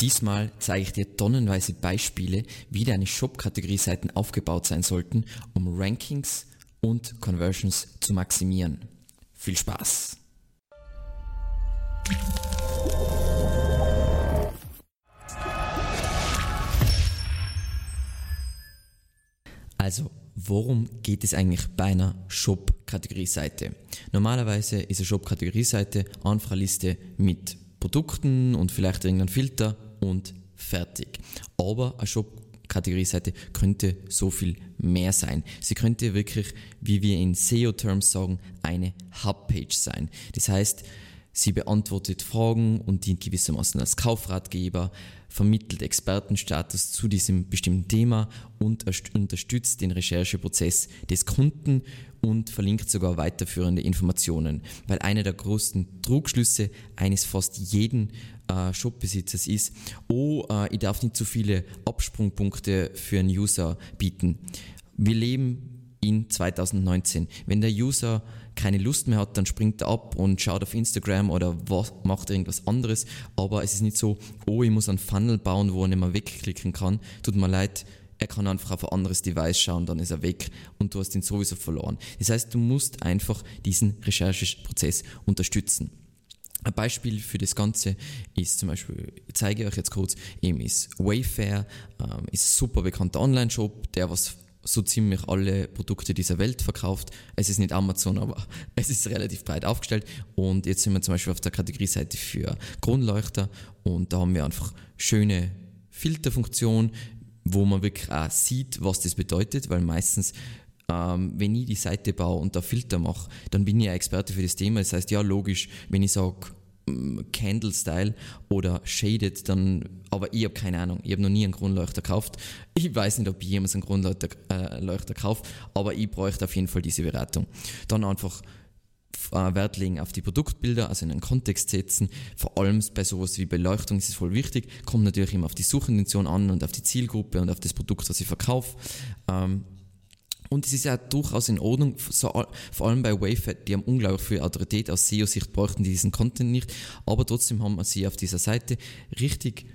Diesmal zeige ich dir tonnenweise Beispiele, wie deine Shop-Kategorie-Seiten aufgebaut sein sollten, um Rankings und Conversions zu maximieren. Viel Spaß! Also, worum geht es eigentlich bei einer Shop-Kategorie-Seite? Normalerweise ist eine Shop-Kategorie-Seite einfach eine Liste mit Produkten und vielleicht irgendein Filter und fertig. Aber eine Shop-Kategorie-Seite könnte so viel mehr sein. Sie könnte wirklich, wie wir in SEO-Terms sagen, eine Hub-Page sein. Das heißt, sie beantwortet Fragen und dient gewissermaßen als Kaufratgeber, vermittelt Expertenstatus zu diesem bestimmten Thema und unterstützt den Rechercheprozess des Kunden und verlinkt sogar weiterführende Informationen. Weil einer der größten Trugschlüsse eines fast jeden äh, Shopbesitzers ist, oh, äh, ich darf nicht zu viele Absprungpunkte für einen User bieten. Wir leben in 2019. Wenn der User keine Lust mehr hat, dann springt er ab und schaut auf Instagram oder was, macht irgendwas anderes. Aber es ist nicht so, oh, ich muss einen Funnel bauen, wo er nicht mehr wegklicken kann. Tut mir leid, er kann einfach auf ein anderes Device schauen, dann ist er weg und du hast ihn sowieso verloren. Das heißt, du musst einfach diesen Rechercheprozess unterstützen. Ein Beispiel für das Ganze ist zum Beispiel, ich zeige euch jetzt kurz, eben ist Wayfair, ähm, ist ein super bekannter Online-Shop, der was so ziemlich alle Produkte dieser Welt verkauft. Es ist nicht Amazon, aber es ist relativ breit aufgestellt. Und jetzt sind wir zum Beispiel auf der Kategorieseite für Kronleuchter und da haben wir einfach schöne Filterfunktion, wo man wirklich auch sieht, was das bedeutet, weil meistens ähm, wenn ich die Seite baue und da Filter mache, dann bin ich ja Experte für das Thema. Das heißt, ja, logisch, wenn ich sage, Candle Style oder Shaded, dann, aber ich habe keine Ahnung, ich habe noch nie einen Kronleuchter gekauft. Ich weiß nicht, ob jemand einen Kronleuchter äh, kauft, aber ich bräuchte auf jeden Fall diese Beratung. Dann einfach äh, Wert legen auf die Produktbilder, also in einen Kontext setzen. Vor allem bei sowas wie Beleuchtung ist es voll wichtig. Kommt natürlich immer auf die Suchintention an und auf die Zielgruppe und auf das Produkt, das ich verkaufe. Ähm, und es ist ja durchaus in Ordnung, vor allem bei Wayfair, die haben unglaublich viel Autorität. Aus SEO-Sicht bräuchten die diesen Content nicht, aber trotzdem haben sie auf dieser Seite richtig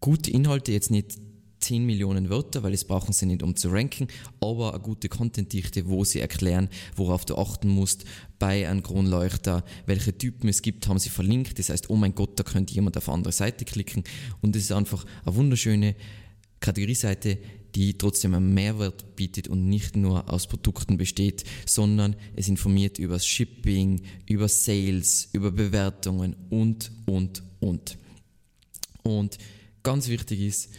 gute Inhalte, jetzt nicht 10 Millionen Wörter, weil das brauchen sie nicht, um zu ranken, aber eine gute Contentdichte, wo sie erklären, worauf du achten musst bei einem Kronleuchter, welche Typen es gibt, haben sie verlinkt. Das heißt, oh mein Gott, da könnte jemand auf eine andere Seite klicken. Und es ist einfach eine wunderschöne Kategorieseite, die trotzdem einen Mehrwert bietet und nicht nur aus Produkten besteht, sondern es informiert über Shipping, über Sales, über Bewertungen und, und, und. Und ganz wichtig ist,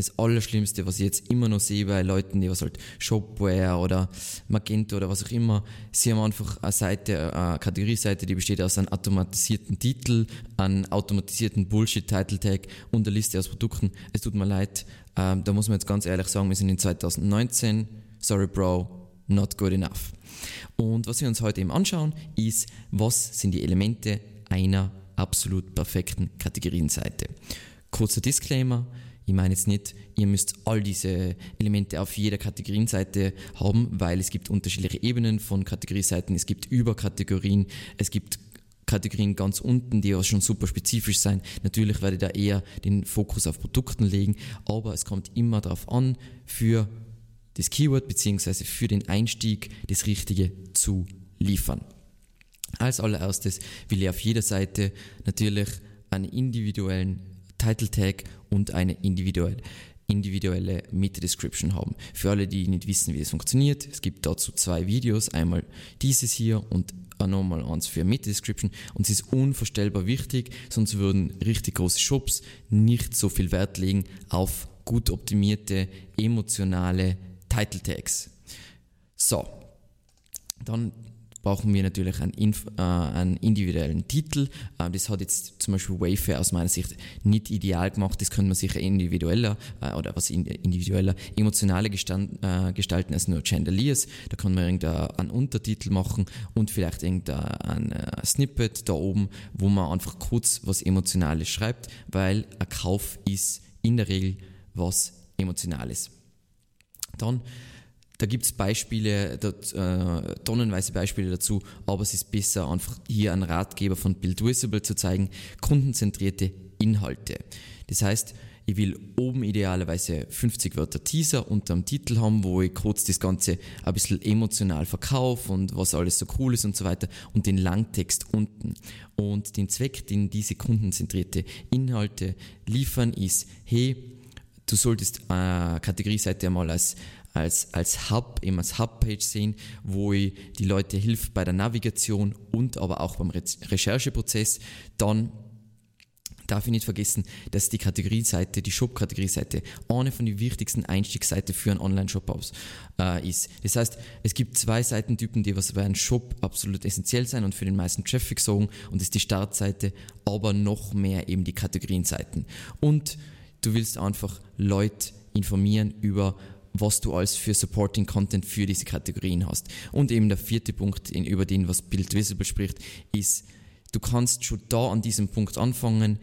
das Allerschlimmste, was ich jetzt immer noch sehe bei Leuten, die was halt Shopware oder Magento oder was auch immer, sie haben einfach eine Seite, eine Kategorieseite, die besteht aus einem automatisierten Titel, einem automatisierten Bullshit-Title-Tag und einer Liste aus Produkten. Es tut mir leid, ähm, da muss man jetzt ganz ehrlich sagen, wir sind in 2019, sorry Bro, not good enough. Und was wir uns heute eben anschauen, ist, was sind die Elemente einer absolut perfekten Kategorienseite. Kurzer Disclaimer, ich meine jetzt nicht, ihr müsst all diese Elemente auf jeder Kategorienseite haben, weil es gibt unterschiedliche Ebenen von Kategorieseiten, es gibt Überkategorien, es gibt Kategorien ganz unten, die auch schon super spezifisch sein. Natürlich werde ich da eher den Fokus auf Produkten legen, aber es kommt immer darauf an, für das Keyword bzw. für den Einstieg das Richtige zu liefern. Als allererstes will ich auf jeder Seite natürlich einen individuellen Title Tag und eine individuelle, individuelle Meta-Description haben. Für alle, die nicht wissen, wie es funktioniert, es gibt dazu zwei Videos, einmal dieses hier und nochmal eins für Meta-Description und es ist unvorstellbar wichtig, sonst würden richtig große Shops nicht so viel Wert legen auf gut optimierte, emotionale Title Tags. So, dann brauchen wir natürlich einen, Inf äh, einen individuellen Titel. Äh, das hat jetzt zum Beispiel Wayfair aus meiner Sicht nicht ideal gemacht. Das könnte man sicher individueller äh, oder was individueller, emotionaler äh, gestalten als nur Chandeliers. Da kann man irgendeinen Untertitel machen und vielleicht irgendein äh, Snippet da oben, wo man einfach kurz was Emotionales schreibt, weil ein Kauf ist in der Regel was Emotionales. Dann da gibt es Beispiele, dort, äh, tonnenweise Beispiele dazu, aber es ist besser, einfach hier einen Ratgeber von Build Visible zu zeigen, kundenzentrierte Inhalte. Das heißt, ich will oben idealerweise 50 Wörter Teaser unter dem Titel haben, wo ich kurz das Ganze ein bisschen emotional verkaufe und was alles so cool ist und so weiter und den Langtext unten. Und den Zweck, den diese kundenzentrierte Inhalte liefern, ist, hey, du solltest eine Kategorieseite einmal als als, als Hub, eben als Hubpage sehen, wo ich die Leute hilft bei der Navigation und aber auch beim Re Rechercheprozess. Dann darf ich nicht vergessen, dass die Kategorieseite, die Shop-Kategorieseite, eine von den wichtigsten Einstiegsseiten für einen Online-Shop äh, ist. Das heißt, es gibt zwei Seitentypen, die was bei einem Shop absolut essentiell sein und für den meisten Traffic sorgen und das ist die Startseite, aber noch mehr eben die Kategorienseiten. Und du willst einfach Leute informieren über was du als für Supporting Content für diese Kategorien hast. Und eben der vierte Punkt, über den was Build Visible spricht, ist, du kannst schon da an diesem Punkt anfangen,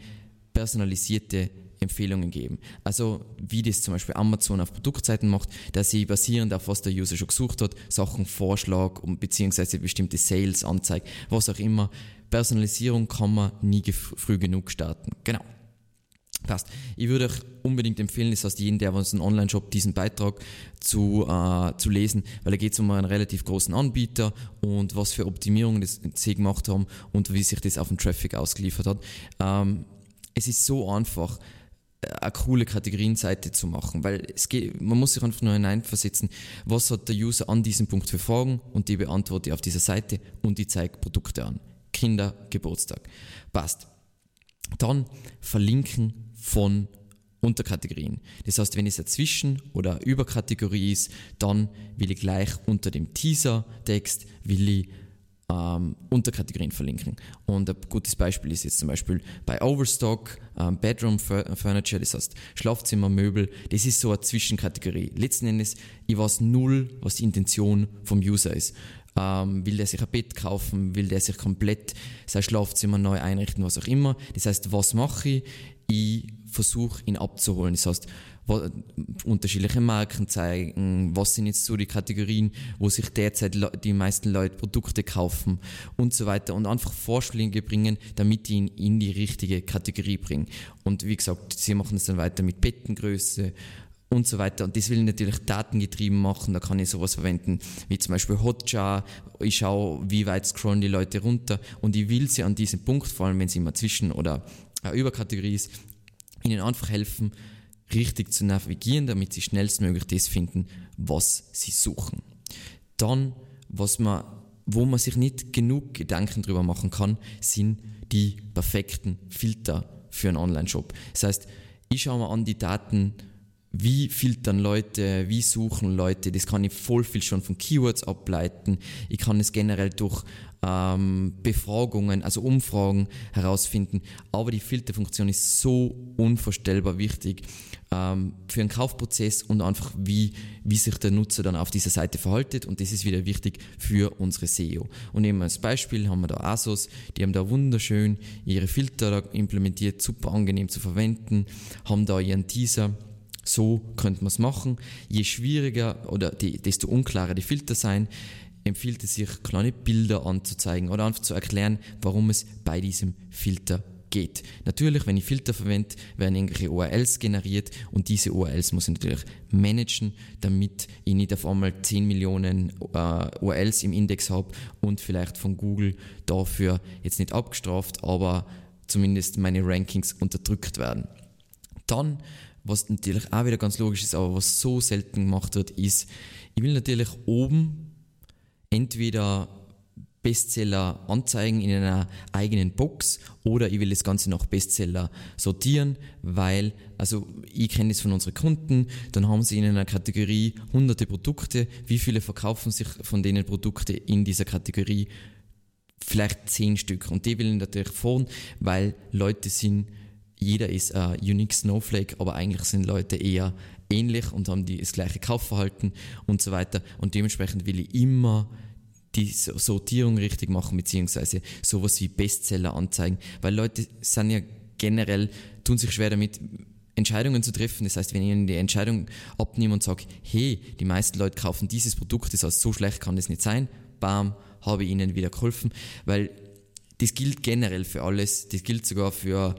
personalisierte Empfehlungen geben. Also wie das zum Beispiel Amazon auf Produktseiten macht, dass sie basierend auf was der User schon gesucht hat, Sachen Vorschlag beziehungsweise bestimmte Sales anzeigt, was auch immer. Personalisierung kann man nie früh genug starten. Genau. Passt. Ich würde euch unbedingt empfehlen, das heißt jeden, der uns einen Online-Shop, diesen Beitrag zu, äh, zu lesen, weil da geht es um einen relativ großen Anbieter und was für Optimierungen sie gemacht haben und wie sich das auf den Traffic ausgeliefert hat. Ähm, es ist so einfach, äh, eine coole Kategorienseite zu machen, weil es geht, man muss sich einfach nur hineinversetzen, was hat der User an diesem Punkt für Fragen und die beantworte ich auf dieser Seite und die zeigt Produkte an. Kinder, Geburtstag. Passt. Dann verlinken von Unterkategorien. Das heißt, wenn es eine Zwischen- oder Überkategorie ist, dann will ich gleich unter dem Teaser-Text will ich ähm, Unterkategorien verlinken. Und ein gutes Beispiel ist jetzt zum Beispiel bei Overstock, ähm, Bedroom Furniture, das heißt Schlafzimmermöbel, das ist so eine Zwischenkategorie. Letzten Endes, ich weiß null, was die Intention vom User ist. Ähm, will der sich ein Bett kaufen, will der sich komplett sein Schlafzimmer neu einrichten, was auch immer. Das heißt, was mache ich? Ich versuche ihn abzuholen. Das heißt, unterschiedliche Marken zeigen, was sind jetzt so die Kategorien, wo sich derzeit die meisten Leute Produkte kaufen und so weiter und einfach Vorschläge bringen, damit die ihn in die richtige Kategorie bringen. Und wie gesagt, sie machen es dann weiter mit Bettengröße, und so weiter. Und das will ich natürlich datengetrieben machen. Da kann ich sowas verwenden wie zum Beispiel Hotjar. Ich schaue, wie weit scrollen die Leute runter und ich will sie an diesem Punkt, vor allem wenn sie immer zwischen oder äh, Überkategorie ist, ihnen einfach helfen, richtig zu navigieren, damit sie schnellstmöglich das finden, was sie suchen. Dann, was man, wo man sich nicht genug Gedanken drüber machen kann, sind die perfekten Filter für einen Online-Shop. Das heißt, ich schaue mir an die Daten, wie filtern Leute, wie suchen Leute, das kann ich voll viel schon von Keywords ableiten. Ich kann es generell durch ähm, Befragungen, also Umfragen herausfinden. Aber die Filterfunktion ist so unvorstellbar wichtig ähm, für einen Kaufprozess und einfach wie, wie sich der Nutzer dann auf dieser Seite verhaltet. Und das ist wieder wichtig für unsere SEO. Und eben als Beispiel haben wir da ASOS, die haben da wunderschön ihre Filter implementiert, super angenehm zu verwenden, haben da ihren Teaser so könnte man es machen. Je schwieriger oder die, desto unklarer die Filter sein, empfiehlt es sich, kleine Bilder anzuzeigen oder einfach zu erklären, warum es bei diesem Filter geht. Natürlich, wenn ich Filter verwende, werden irgendwelche URLs generiert und diese URLs muss ich natürlich managen, damit ich nicht auf einmal 10 Millionen äh, URLs im Index habe und vielleicht von Google dafür jetzt nicht abgestraft, aber zumindest meine Rankings unterdrückt werden. Dann, was natürlich auch wieder ganz logisch ist, aber was so selten gemacht wird, ist, ich will natürlich oben entweder Bestseller anzeigen in einer eigenen Box oder ich will das Ganze nach Bestseller sortieren, weil, also ich kenne das von unseren Kunden, dann haben sie in einer Kategorie hunderte Produkte, wie viele verkaufen sich von denen Produkte in dieser Kategorie? Vielleicht zehn Stück und die will ich natürlich vorn, weil Leute sind, jeder ist ein Unique Snowflake, aber eigentlich sind Leute eher ähnlich und haben die, das gleiche Kaufverhalten und so weiter. Und dementsprechend will ich immer die Sortierung richtig machen, beziehungsweise sowas wie Bestseller anzeigen, weil Leute sind ja generell, tun sich schwer damit, Entscheidungen zu treffen. Das heißt, wenn ich ihnen die Entscheidung abnehme und sage, hey, die meisten Leute kaufen dieses Produkt, das heißt, so schlecht kann das nicht sein, bam, habe ich ihnen wieder geholfen, weil das gilt generell für alles, das gilt sogar für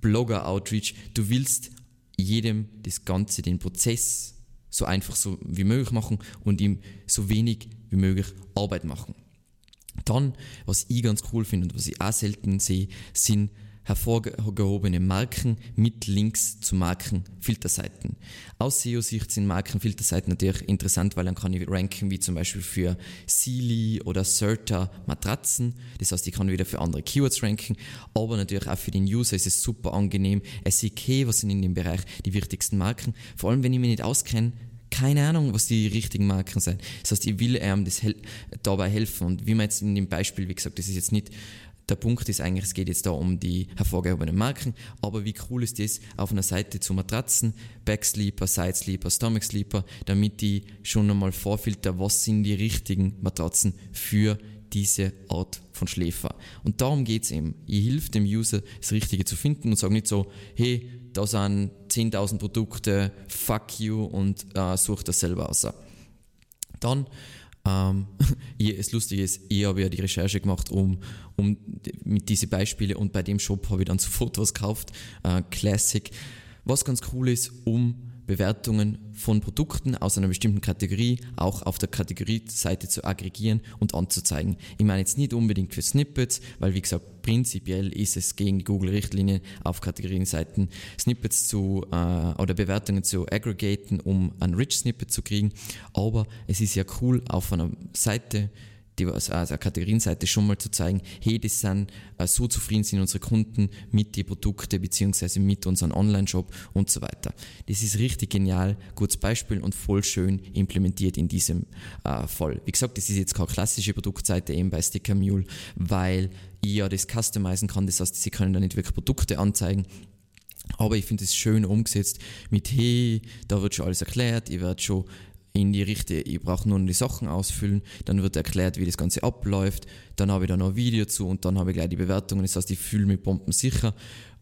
Blogger-Outreach. Du willst jedem das Ganze, den Prozess so einfach so wie möglich machen und ihm so wenig wie möglich Arbeit machen. Dann, was ich ganz cool finde und was ich auch selten sehe, sind hervorgehobene Marken mit Links zu Markenfilterseiten. Aus SEO-Sicht sind Markenfilterseiten natürlich interessant, weil dann kann ich ranken, wie zum Beispiel für Sealy oder Certa Matratzen. Das heißt, ich kann wieder für andere Keywords ranken, aber natürlich auch für den User ist es super angenehm. Es ist okay, was sind in dem Bereich die wichtigsten Marken. Vor allem, wenn ich mich nicht auskenne, keine Ahnung, was die richtigen Marken sind. Das heißt, ich will ihm das hel dabei helfen. Und wie man jetzt in dem Beispiel, wie gesagt, das ist jetzt nicht der Punkt ist eigentlich, es geht jetzt da um die hervorgehobenen Marken, aber wie cool ist das auf einer Seite zu Matratzen, Backsleeper, Sidesleeper, Stomach Sleeper, damit die schon einmal vorfilter, was sind die richtigen Matratzen für diese Art von Schläfer. Und darum geht es eben. Ich hilft dem User, das Richtige zu finden und sage nicht so, hey, da sind 10.000 Produkte, fuck you und äh, such das selber aus. Dann ähm, das Lustige ist, ich habe ja die Recherche gemacht, um, um mit diesen Beispielen und bei dem Shop habe ich dann sofort was gekauft, äh, Classic. Was ganz cool ist, um Bewertungen von Produkten aus einer bestimmten Kategorie auch auf der Kategorieseite zu aggregieren und anzuzeigen. Ich meine jetzt nicht unbedingt für Snippets, weil wie gesagt, prinzipiell ist es gegen die Google-Richtlinie auf Kategorienseiten Snippets zu äh, oder Bewertungen zu aggregaten, um ein Rich Snippet zu kriegen. Aber es ist ja cool auf einer Seite, die, also Kategorienseite schon mal zu zeigen, hey, das sind, äh, so zufrieden sind unsere Kunden mit den Produkten beziehungsweise mit unserem Online-Shop und so weiter. Das ist richtig genial, gutes Beispiel und voll schön implementiert in diesem äh, Fall. Wie gesagt, das ist jetzt keine klassische Produktseite eben bei Sticker Mule, weil ich ja das customizen kann, das heißt, sie können da nicht wirklich Produkte anzeigen, aber ich finde es schön umgesetzt mit, hey, da wird schon alles erklärt, ihr werdet schon in die Richtung, ich brauche nur die Sachen ausfüllen, dann wird erklärt, wie das Ganze abläuft, dann habe ich da noch ein Video zu und dann habe ich gleich die Bewertungen, das heißt, ich fühle mich bombensicher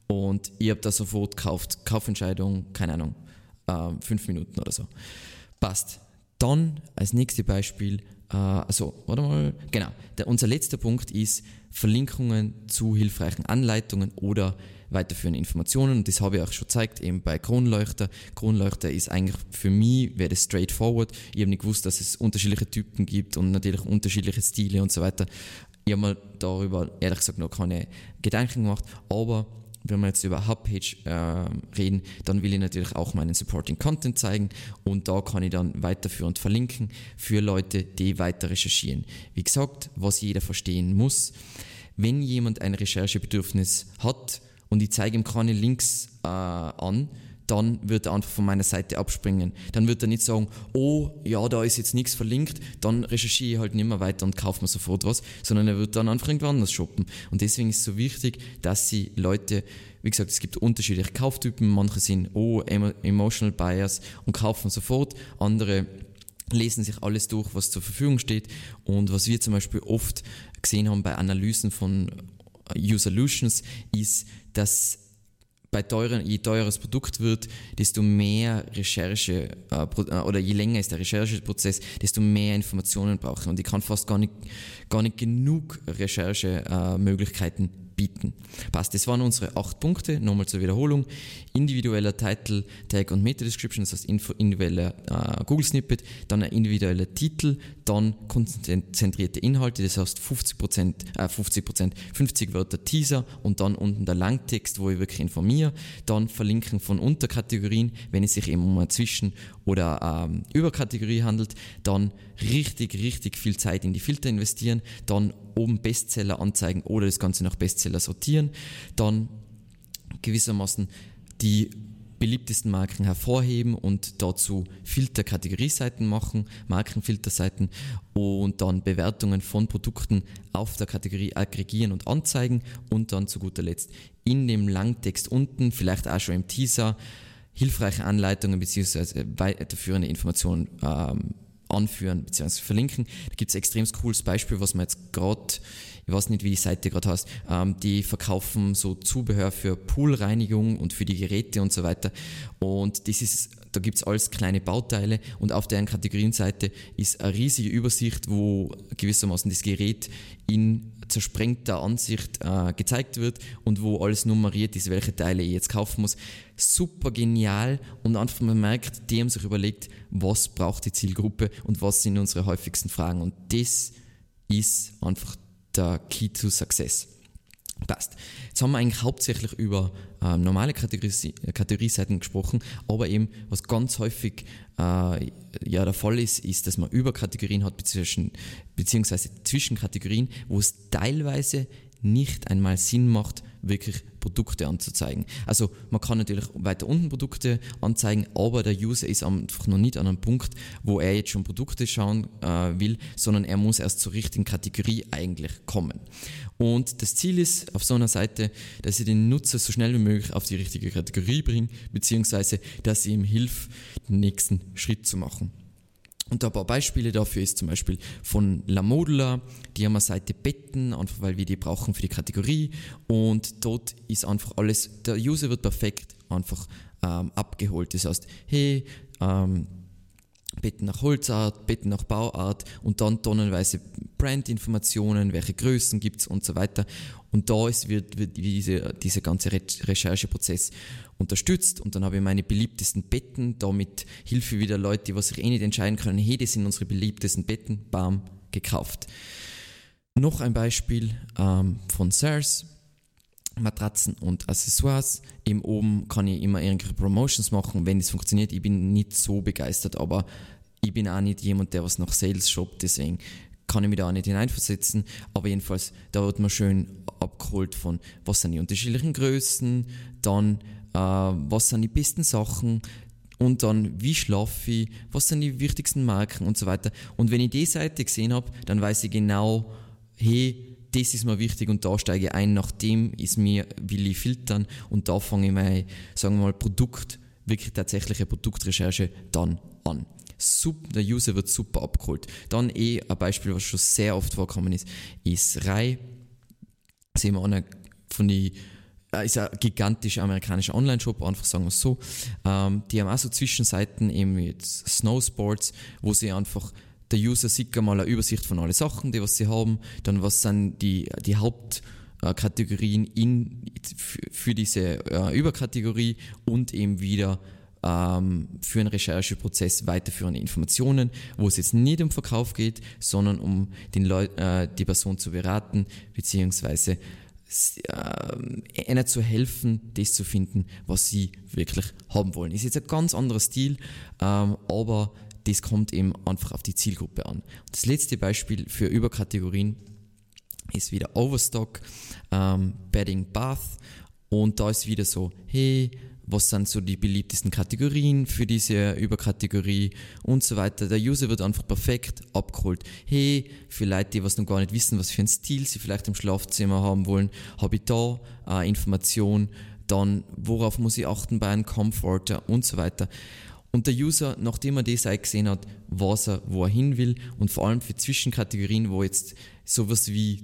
und ich habe da sofort gekauft, Kaufentscheidung, keine Ahnung, äh, fünf Minuten oder so. Passt. Dann als nächstes Beispiel, äh, also, warte mal, genau, der, unser letzter Punkt ist Verlinkungen zu hilfreichen Anleitungen oder weiterführende Informationen. Und das habe ich auch schon gezeigt, eben bei Kronleuchter. Kronleuchter ist eigentlich für mich, wäre das straightforward. Ich habe nicht gewusst, dass es unterschiedliche Typen gibt und natürlich unterschiedliche Stile und so weiter. Ich habe mir darüber ehrlich gesagt noch keine Gedanken gemacht, aber wenn wir jetzt über Hubpage äh, reden, dann will ich natürlich auch meinen Supporting Content zeigen und da kann ich dann weiterführend verlinken für Leute, die weiter recherchieren. Wie gesagt, was jeder verstehen muss, wenn jemand ein Recherchebedürfnis hat, und ich zeige ihm keine Links äh, an, dann wird er einfach von meiner Seite abspringen. Dann wird er nicht sagen, oh, ja, da ist jetzt nichts verlinkt, dann recherchiere ich halt nicht mehr weiter und kaufe mir sofort was, sondern er wird dann einfach irgendwo anders shoppen. Und deswegen ist es so wichtig, dass sie Leute, wie gesagt, es gibt unterschiedliche Kauftypen, manche sind, oh, emotional buyers und kaufen sofort, andere lesen sich alles durch, was zur Verfügung steht. Und was wir zum Beispiel oft gesehen haben bei Analysen von U-Solutions ist, dass bei teuren, je teurer Produkt wird, desto mehr Recherche äh, äh, oder je länger ist der Rechercheprozess, desto mehr Informationen brauche ich. Und ich kann fast gar nicht, gar nicht genug Recherchemöglichkeiten äh, bieten. Passt, das waren unsere acht Punkte. Nochmal zur Wiederholung. Individueller Title, Tag und Meta-Description, das heißt individueller äh, Google-Snippet, dann ein individueller Titel, dann konzentrierte Inhalte, das heißt 50%, äh, 50%, 50 Wörter Teaser und dann unten der Langtext, wo ich wirklich informiere, dann Verlinken von Unterkategorien, wenn es sich eben um eine Zwischen- oder ähm, Überkategorie handelt, dann richtig, richtig viel Zeit in die Filter investieren, dann oben Bestseller anzeigen oder das Ganze nach Bestseller sortieren, dann gewissermaßen die beliebtesten Marken hervorheben und dazu Filterkategorieseiten machen, Markenfilterseiten und dann Bewertungen von Produkten auf der Kategorie aggregieren und anzeigen und dann zu guter Letzt in dem Langtext unten, vielleicht auch schon im Teaser, hilfreiche Anleitungen bzw. weiterführende Informationen ähm, anführen bzw. verlinken. Da gibt es ein extrem cooles Beispiel, was man jetzt gerade, ich weiß nicht, wie die Seite gerade heißt, ähm, die verkaufen so Zubehör für Poolreinigung und für die Geräte und so weiter. Und das ist, da gibt es alles kleine Bauteile und auf deren Kategorienseite ist eine riesige Übersicht, wo gewissermaßen das Gerät in zersprengter Ansicht äh, gezeigt wird und wo alles nummeriert ist, welche Teile ich jetzt kaufen muss. Super genial und einfach man merkt, die haben sich überlegt, was braucht die Zielgruppe und was sind unsere häufigsten Fragen und das ist einfach der Key to Success. Passt. Jetzt haben wir eigentlich hauptsächlich über ähm, normale Kategorie, Kategorieseiten gesprochen, aber eben, was ganz häufig äh, ja der Fall ist, ist, dass man Überkategorien hat, beziehungsweise Zwischenkategorien, wo es teilweise nicht einmal Sinn macht, wirklich Produkte anzuzeigen. Also man kann natürlich weiter unten Produkte anzeigen, aber der User ist einfach noch nicht an einem Punkt, wo er jetzt schon Produkte schauen äh, will, sondern er muss erst zur richtigen Kategorie eigentlich kommen. Und das Ziel ist auf so einer Seite, dass ich den Nutzer so schnell wie möglich auf die richtige Kategorie bringe, beziehungsweise dass ich ihm hilft, den nächsten Schritt zu machen. Und ein paar Beispiele dafür ist zum Beispiel von La Modula, die haben eine Seite Betten, einfach weil wir die brauchen für die Kategorie. Und dort ist einfach alles, der User wird perfekt einfach ähm, abgeholt. Das heißt, hey, ähm, Betten nach Holzart, Betten nach Bauart und dann tonnenweise Brandinformationen, welche Größen gibt's und so weiter. Und da ist, wird, wird diese, dieser ganze Rechercheprozess unterstützt und dann habe ich meine beliebtesten Betten, damit Hilfe wieder Leute, die sich eh nicht entscheiden können, hey, das sind unsere beliebtesten Betten, bam, gekauft. Noch ein Beispiel ähm, von SARS, Matratzen und Accessoires. Eben oben kann ich immer irgendwelche Promotions machen, wenn es funktioniert. Ich bin nicht so begeistert, aber ich bin auch nicht jemand, der was nach Sales shoppt, deswegen kann ich mich da auch nicht hineinversetzen. Aber jedenfalls, da wird man schön abgeholt von, was sind die unterschiedlichen Größen, dann äh, was sind die besten Sachen und dann wie schlafe ich, was sind die wichtigsten Marken und so weiter. Und wenn ich die Seite gesehen habe, dann weiß ich genau, hey, das ist mir wichtig und da steige ich ein, nachdem ist mir, will ich filtern und da fange ich meine, sagen wir mal, Produkt, wirklich tatsächliche Produktrecherche dann an. Super, der User wird super abgeholt. Dann eh ein Beispiel, was schon sehr oft vorkommen ist, ist Rai. Sehen wir eine von äh, ist ein gigantischer amerikanischer Online-Shop, einfach sagen wir es so. Ähm, die haben auch so Zwischenseiten eben mit Snowsports, wo sie einfach der User sieht einmal eine Übersicht von allen Sachen, die was sie haben, dann was sind die, die Hauptkategorien in, für diese äh, Überkategorie und eben wieder ähm, für einen Rechercheprozess weiterführende Informationen, wo es jetzt nicht um Verkauf geht, sondern um den Leut, äh, die Person zu beraten, beziehungsweise äh, ihnen zu helfen, das zu finden, was sie wirklich haben wollen. Ist jetzt ein ganz anderer Stil, ähm, aber das kommt eben einfach auf die Zielgruppe an. Das letzte Beispiel für Überkategorien ist wieder Overstock, ähm, Bedding Bath und da ist wieder so, hey, was sind so die beliebtesten Kategorien für diese Überkategorie und so weiter. Der User wird einfach perfekt abgeholt. Hey, für Leute, die was noch gar nicht wissen, was für einen Stil sie vielleicht im Schlafzimmer haben wollen, habe ich da äh, Information, dann worauf muss ich achten bei einem Comforter und so weiter. Und der User, nachdem er das gesehen hat, weiß er, wo er hin will und vor allem für Zwischenkategorien, wo jetzt sowas wie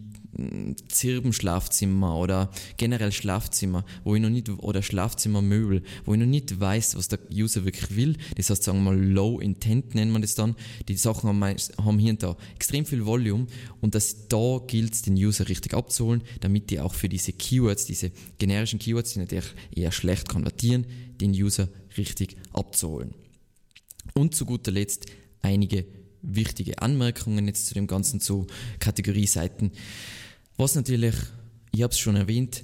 Zirbenschlafzimmer oder generell Schlafzimmer, wo ich noch nicht, oder Schlafzimmermöbel, wo ich noch nicht weiß, was der User wirklich will. Das heißt, sagen wir mal, Low Intent nennt man das dann. Die Sachen haben, haben hier und da extrem viel Volume und das, da gilt es, den User richtig abzuholen, damit die auch für diese Keywords, diese generischen Keywords, die natürlich eher schlecht konvertieren, den User richtig abzuholen. Und zu guter Letzt einige wichtige Anmerkungen jetzt zu dem Ganzen zu Kategorieseiten. Was natürlich, ich habe es schon erwähnt,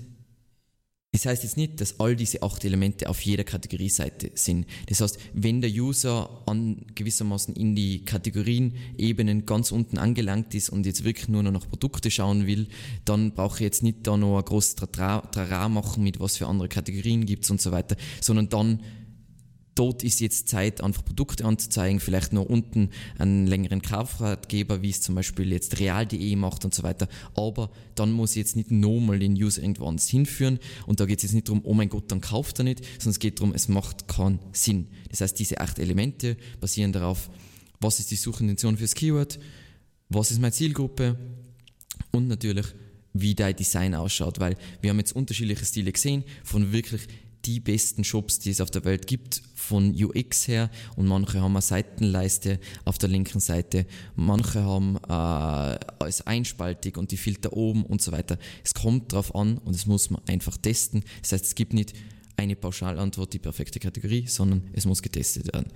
das heißt jetzt nicht, dass all diese acht Elemente auf jeder Kategorieseite sind. Das heißt, wenn der User an gewissermaßen in die Kategorienebenen ganz unten angelangt ist und jetzt wirklich nur noch nach Produkte schauen will, dann brauche ich jetzt nicht da noch ein großes Trara machen mit was für andere Kategorien gibt's und so weiter, sondern dann dort ist jetzt Zeit, einfach Produkte anzuzeigen, vielleicht noch unten einen längeren Kaufratgeber, wie es zum Beispiel jetzt real.de macht und so weiter. Aber dann muss ich jetzt nicht nochmal den User irgendwo anders hinführen und da geht es jetzt nicht darum, oh mein Gott, dann kauft er nicht, sondern es geht darum, es macht keinen Sinn. Das heißt, diese acht Elemente basieren darauf, was ist die Suchintention fürs Keyword, was ist meine Zielgruppe und natürlich, wie dein Design ausschaut, weil wir haben jetzt unterschiedliche Stile gesehen, von wirklich die besten Shops, die es auf der Welt gibt, von UX her. Und manche haben eine Seitenleiste auf der linken Seite, manche haben äh, als einspaltig und die Filter oben und so weiter. Es kommt drauf an und es muss man einfach testen. Das heißt, es gibt nicht eine Pauschalantwort, die perfekte Kategorie, sondern es muss getestet werden.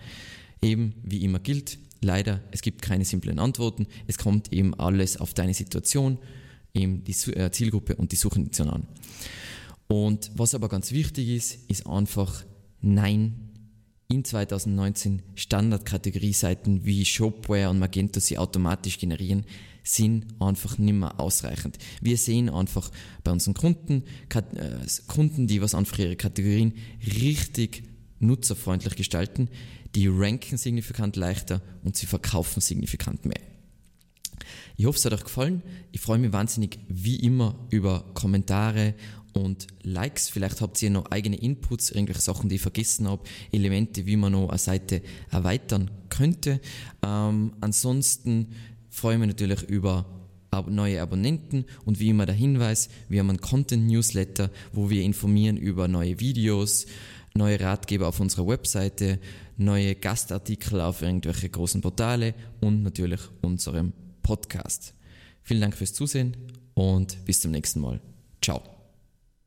Eben wie immer gilt, leider, es gibt keine simplen Antworten. Es kommt eben alles auf deine Situation, eben die äh, Zielgruppe und die Suchintention an. Und was aber ganz wichtig ist, ist einfach Nein. In 2019 Standardkategorieseiten wie Shopware und Magento sie automatisch generieren, sind einfach nicht mehr ausreichend. Wir sehen einfach bei unseren Kunden, äh, Kunden, die was einfach ihre Kategorien richtig nutzerfreundlich gestalten, die ranken signifikant leichter und sie verkaufen signifikant mehr. Ich hoffe, es hat euch gefallen. Ich freue mich wahnsinnig wie immer über Kommentare und Likes. Vielleicht habt ihr noch eigene Inputs, irgendwelche Sachen, die ich vergessen habe, Elemente, wie man noch eine Seite erweitern könnte. Ähm, ansonsten freue ich mich natürlich über neue Abonnenten und wie immer der Hinweis, wir haben einen Content-Newsletter, wo wir informieren über neue Videos, neue Ratgeber auf unserer Webseite, neue Gastartikel auf irgendwelche großen Portale und natürlich unserem Podcast. Vielen Dank fürs Zusehen und bis zum nächsten Mal. Ciao.